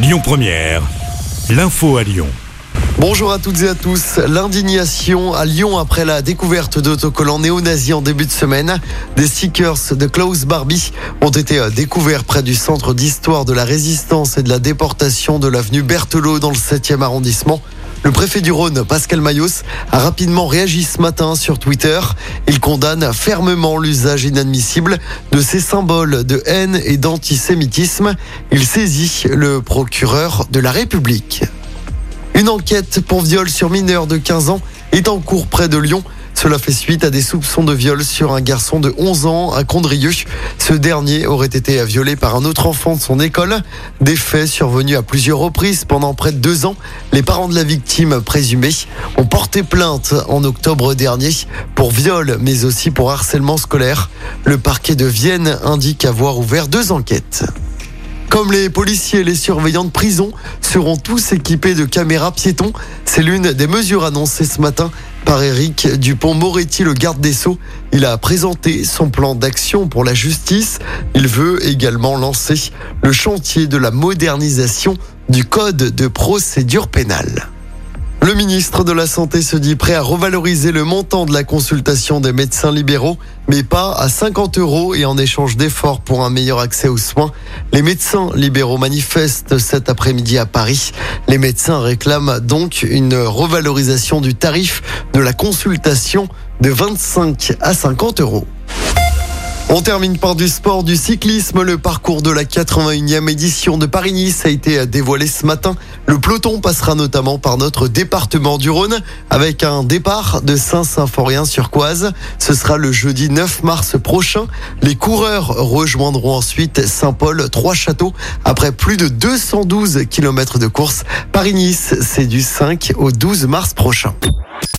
Lyon Première, l'info à Lyon. Bonjour à toutes et à tous. L'indignation à Lyon après la découverte d'autocollants néo-nazis en début de semaine. Des stickers de Klaus Barbie ont été découverts près du centre d'histoire de la résistance et de la déportation de l'avenue Berthelot dans le 7e arrondissement. Le préfet du Rhône, Pascal Mayos, a rapidement réagi ce matin sur Twitter. Il condamne fermement l'usage inadmissible de ces symboles de haine et d'antisémitisme. Il saisit le procureur de la République. Une enquête pour viol sur mineur de 15 ans est en cours près de Lyon. Cela fait suite à des soupçons de viol sur un garçon de 11 ans à Condrieu. Ce dernier aurait été violé par un autre enfant de son école. Des faits survenus à plusieurs reprises pendant près de deux ans. Les parents de la victime présumée ont porté plainte en octobre dernier pour viol, mais aussi pour harcèlement scolaire. Le parquet de Vienne indique avoir ouvert deux enquêtes. Comme les policiers et les surveillants de prison seront tous équipés de caméras piétons, c'est l'une des mesures annoncées ce matin par Éric Dupont-Moretti, le garde des Sceaux. Il a présenté son plan d'action pour la justice. Il veut également lancer le chantier de la modernisation du code de procédure pénale. Le ministre de la Santé se dit prêt à revaloriser le montant de la consultation des médecins libéraux, mais pas à 50 euros et en échange d'efforts pour un meilleur accès aux soins. Les médecins libéraux manifestent cet après-midi à Paris. Les médecins réclament donc une revalorisation du tarif de la consultation de 25 à 50 euros. On termine par du sport, du cyclisme. Le parcours de la 81e édition de Paris-Nice a été dévoilé ce matin. Le peloton passera notamment par notre département du Rhône avec un départ de Saint-Symphorien-sur-Coise. Ce sera le jeudi 9 mars prochain. Les coureurs rejoindront ensuite Saint-Paul-Trois-Châteaux après plus de 212 km de course. Paris-Nice, c'est du 5 au 12 mars prochain.